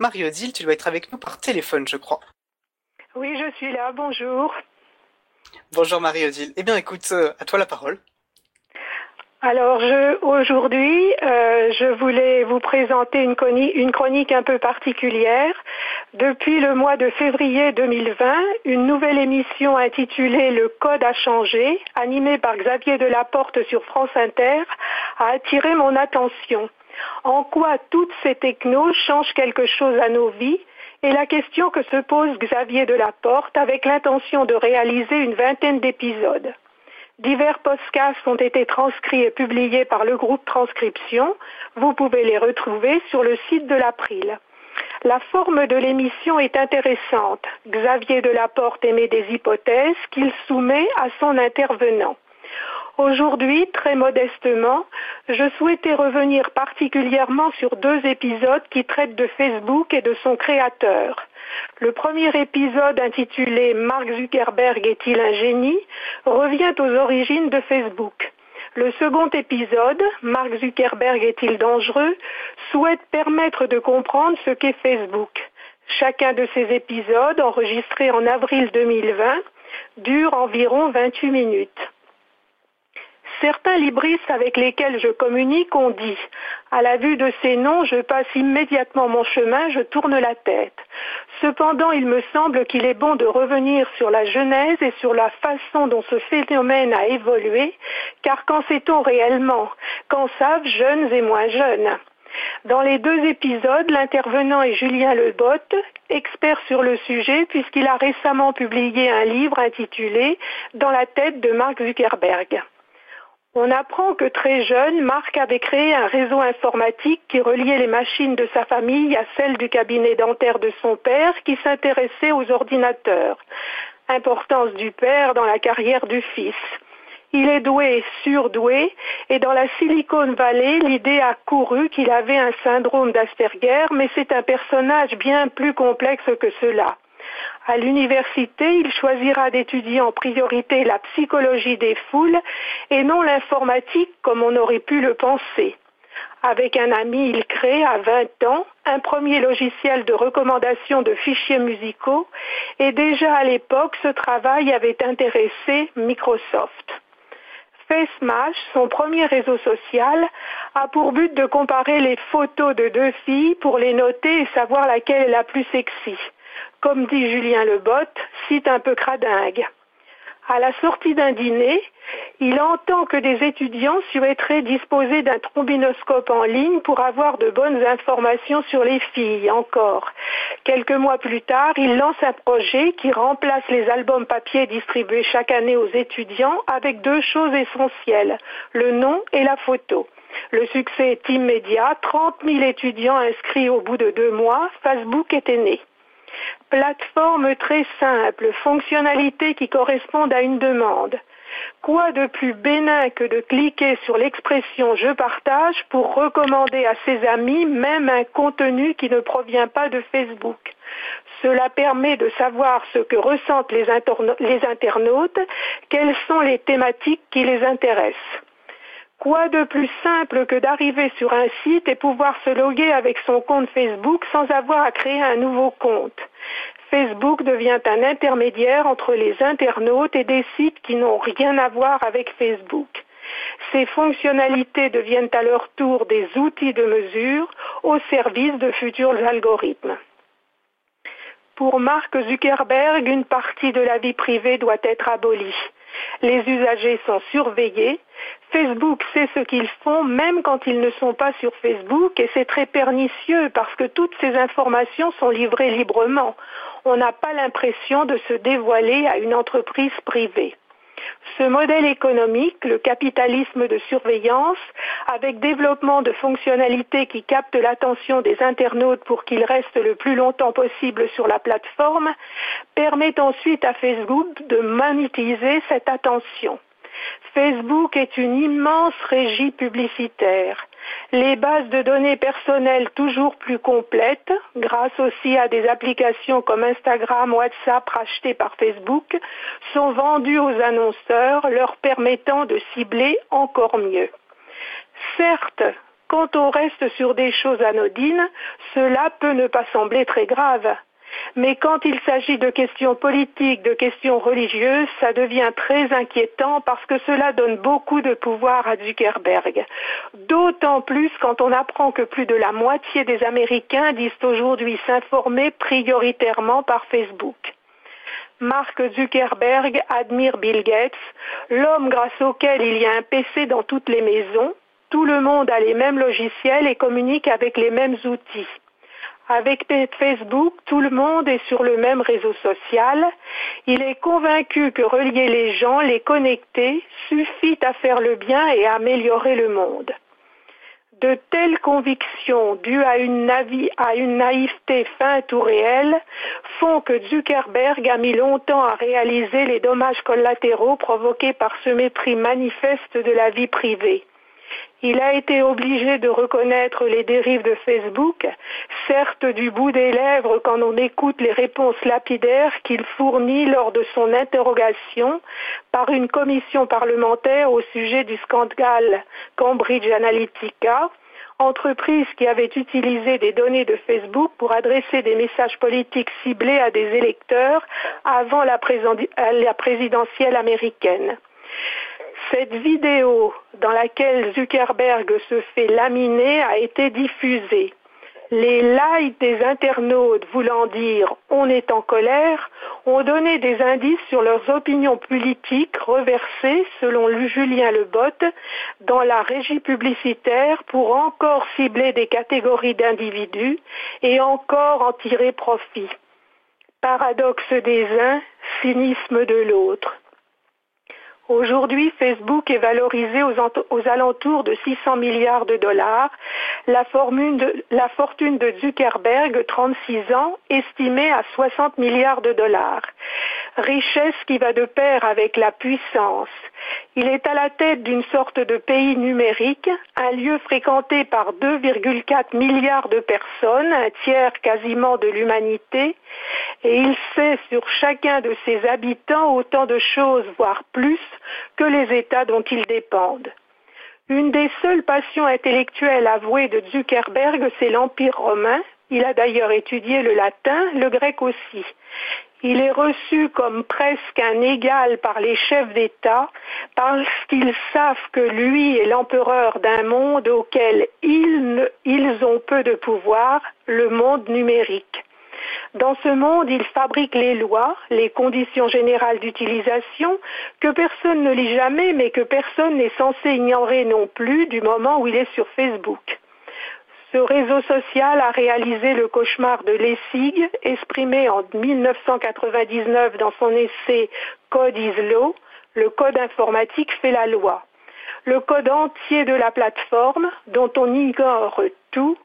Marie-Odile, tu dois être avec nous par téléphone, je crois. Oui, je suis là, bonjour. Bonjour Marie-Odile. Eh bien écoute, euh, à toi la parole. Alors aujourd'hui, euh, je voulais vous présenter une, une, chronique un peu particulière. Depuis le mois de février 2020, une nouvelle émission intitulée Le Code a changé, animée par Xavier Delaporte sur France Inter, a attiré mon attention. En quoi toutes ces technos changent quelque chose à nos vies? Est la question que se pose Xavier Delaporte avec l'intention de réaliser une vingtaine d'épisodes. Divers podcasts ont été transcrits et publiés par le groupe Transcription. Vous pouvez les retrouver sur le site de l'April. La forme de l'émission est intéressante. Xavier Delaporte émet des hypothèses qu'il soumet à son intervenant. Aujourd'hui, très modestement, je souhaitais revenir particulièrement sur deux épisodes qui traitent de Facebook et de son créateur. Le premier épisode intitulé Mark Zuckerberg est-il un génie revient aux origines de Facebook. Le second épisode, Mark Zuckerberg est-il dangereux, souhaite permettre de comprendre ce qu'est Facebook. Chacun de ces épisodes, enregistrés en avril 2020, dure environ 28 minutes. Certains libristes avec lesquels je communique ont dit À la vue de ces noms, je passe immédiatement mon chemin, je tourne la tête. Cependant, il me semble qu'il est bon de revenir sur la genèse et sur la façon dont ce phénomène a évolué, car qu'en sait-on réellement Qu'en savent jeunes et moins jeunes? Dans les deux épisodes, l'intervenant est Julien Lebotte, expert sur le sujet puisqu'il a récemment publié un livre intitulé Dans la tête de Mark Zuckerberg. On apprend que très jeune, Marc avait créé un réseau informatique qui reliait les machines de sa famille à celles du cabinet dentaire de son père qui s'intéressait aux ordinateurs. Importance du père dans la carrière du fils. Il est doué, surdoué, et dans la Silicon Valley, l'idée a couru qu'il avait un syndrome d'Asperger, mais c'est un personnage bien plus complexe que cela. À l'université, il choisira d'étudier en priorité la psychologie des foules et non l'informatique comme on aurait pu le penser. Avec un ami, il crée à 20 ans un premier logiciel de recommandation de fichiers musicaux et déjà à l'époque, ce travail avait intéressé Microsoft. FaceMash, son premier réseau social, a pour but de comparer les photos de deux filles pour les noter et savoir laquelle est la plus sexy comme dit Julien Lebotte, cite un peu cradingue. À la sortie d'un dîner, il entend que des étudiants souhaiteraient disposer d'un trombinoscope en ligne pour avoir de bonnes informations sur les filles encore. Quelques mois plus tard, il lance un projet qui remplace les albums papier distribués chaque année aux étudiants avec deux choses essentielles, le nom et la photo. Le succès est immédiat, 30 000 étudiants inscrits au bout de deux mois, Facebook était né. Plateforme très simple, fonctionnalités qui correspondent à une demande. Quoi de plus bénin que de cliquer sur l'expression je partage pour recommander à ses amis même un contenu qui ne provient pas de Facebook cela permet de savoir ce que ressentent les internautes, quelles sont les thématiques qui les intéressent. Quoi de plus simple que d'arriver sur un site et pouvoir se loguer avec son compte Facebook sans avoir à créer un nouveau compte? Facebook devient un intermédiaire entre les internautes et des sites qui n'ont rien à voir avec Facebook. Ces fonctionnalités deviennent à leur tour des outils de mesure au service de futurs algorithmes. Pour Mark Zuckerberg, une partie de la vie privée doit être abolie. Les usagers sont surveillés. Facebook sait ce qu'ils font même quand ils ne sont pas sur Facebook et c'est très pernicieux parce que toutes ces informations sont livrées librement. On n'a pas l'impression de se dévoiler à une entreprise privée. Ce modèle économique, le capitalisme de surveillance, avec développement de fonctionnalités qui captent l'attention des internautes pour qu'ils restent le plus longtemps possible sur la plateforme, permet ensuite à Facebook de monétiser cette attention. Facebook est une immense régie publicitaire. Les bases de données personnelles toujours plus complètes, grâce aussi à des applications comme Instagram, WhatsApp rachetées par Facebook, sont vendues aux annonceurs, leur permettant de cibler encore mieux. Certes, Quand on reste sur des choses anodines, cela peut ne pas sembler très grave. Mais quand il s'agit de questions politiques, de questions religieuses, ça devient très inquiétant parce que cela donne beaucoup de pouvoir à Zuckerberg. D'autant plus quand on apprend que plus de la moitié des Américains disent aujourd'hui s'informer prioritairement par Facebook. Mark Zuckerberg admire Bill Gates, l'homme grâce auquel il y a un PC dans toutes les maisons. Tout le monde a les mêmes logiciels et communique avec les mêmes outils. Avec Facebook, tout le monde est sur le même réseau social. Il est convaincu que relier les gens, les connecter, suffit à faire le bien et à améliorer le monde. De telles convictions, dues à une, naïveté feinte ou réelle, font que Zuckerberg a mis longtemps à réaliser les dommages collatéraux provoqués par ce mépris manifeste de la vie privée. Il a été obligé de reconnaître les dérives de Facebook, certes du bout des lèvres quand on écoute les réponses lapidaires qu'il fournit lors de son interrogation par une commission parlementaire au sujet du scandale Cambridge Analytica, entreprise qui avait utilisé des données de Facebook pour adresser des messages politiques ciblés à des électeurs avant la, présidentielle américaine. Cette vidéo dans laquelle Zuckerberg se fait laminer a été diffusée. Les likes des internautes voulant dire on est en colère ont donné des indices sur leurs opinions politiques reversées, selon Julien Lebot, dans la régie publicitaire pour encore cibler des catégories d'individus et encore en tirer profit. Paradoxe des uns, cynisme de l'autre. Aujourd'hui, Facebook est valorisé aux, alentours de 600 milliards de dollars. La, fortune de Zuckerberg, 36 ans, estimée à 60 milliards de dollars. Richesse qui va de pair avec la puissance. Il est à la tête d'une sorte de pays numérique, un lieu fréquenté par 2,4 milliards de personnes, un tiers quasiment de l'humanité, et il sait sur chacun de ses habitants autant de choses, voire plus, que les États dont ils dépendent. Une des seules passions intellectuelles avouées de Zuckerberg, c'est l'Empire romain. Il a d'ailleurs étudié le latin, le grec aussi. Il est reçu comme presque un égal par les chefs d'État parce qu'ils savent que lui est l'empereur d'un monde auquel ils, ont peu de pouvoir, le monde numérique. Dans ce monde, il fabrique les lois, les conditions générales d'utilisation, que personne ne lit jamais, mais que personne n'est censé ignorer non plus du moment où il est sur Facebook. Ce réseau social a réalisé le cauchemar de Lessig, exprimé en 1999 dans son essai Code is Law, le code informatique fait la loi. Le code entier de la plateforme, dont on ignore tout,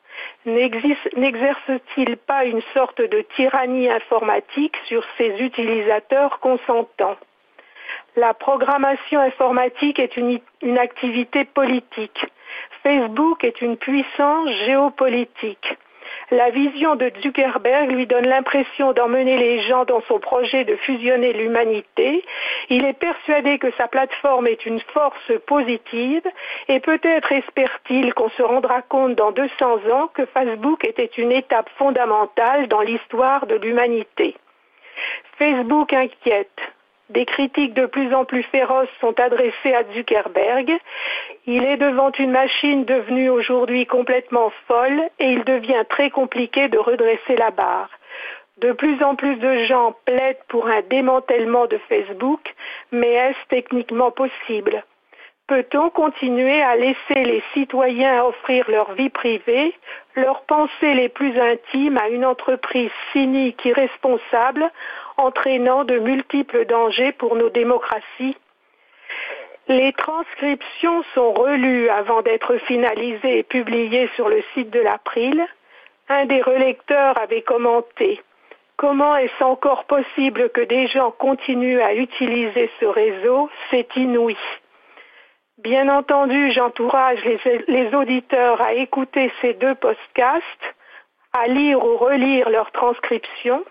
n'exerce-t-il pas une sorte de tyrannie informatique sur ses utilisateurs consentants? La programmation informatique est une, une activité politique. Facebook est une puissance géopolitique. La vision de Zuckerberg lui donne l'impression d'emmener les gens dans son projet de fusionner l'humanité. Il est persuadé que sa plateforme est une force positive et peut-être espère-t-il qu'on se rendra compte dans 200 ans que Facebook était une étape fondamentale dans l'histoire de l'humanité. Facebook inquiète. Des critiques de plus en plus féroces sont adressées à Zuckerberg. Il est devant une machine devenue aujourd'hui complètement folle et il devient très compliqué de redresser la barre. De plus en plus de gens plaident pour un démantèlement de Facebook, mais est-ce techniquement possible? Peut-on continuer à laisser les citoyens offrir leur vie privée, leurs pensées les plus intimes à une entreprise cynique, irresponsable, entraînant de multiples dangers pour nos démocraties Les transcriptions sont relues avant d'être finalisées et publiées sur le site de l'April. Un des relecteurs avait commenté Comment est-ce encore possible que des gens continuent à utiliser ce réseau? C'est inouï. Bien entendu, j'encourage les, auditeurs à écouter ces deux podcasts, à lire ou relire leurs transcriptions.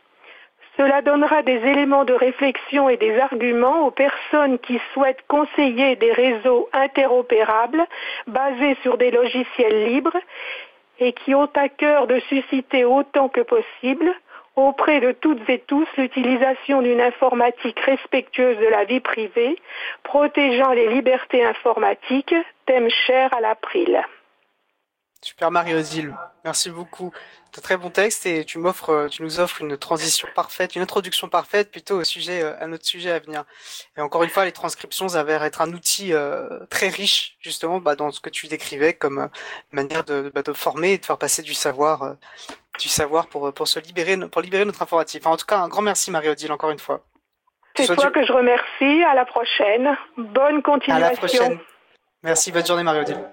Cela donnera des éléments de réflexion et des arguments aux personnes qui souhaitent conseiller des réseaux interopérables basés sur des logiciels libres et qui ont à cœur de susciter autant que possible auprès de toutes et tous l'utilisation d'une informatique respectueuse de la vie privée, protégeant les libertés informatiques, thème cher à l'April. Super Marie-Odile, merci beaucoup. Un très bon texte et tu m'offres, tu nous offres une transition parfaite, une introduction parfaite plutôt au sujet, euh, à notre sujet à venir. Et encore une fois, les transcriptions s'avèrent être un outil euh, très riche justement bah, dans ce que tu décrivais comme euh, manière de, bah, de, former et de faire passer du savoir, du savoir pour pour se libérer, pour libérer notre informatique. en tout cas, un grand merci Marie-Odile encore une fois. C'est toi que je remercie. À la prochaine. Bonne continuation. À la prochaine. Merci. Bonne journée Marie-Odile.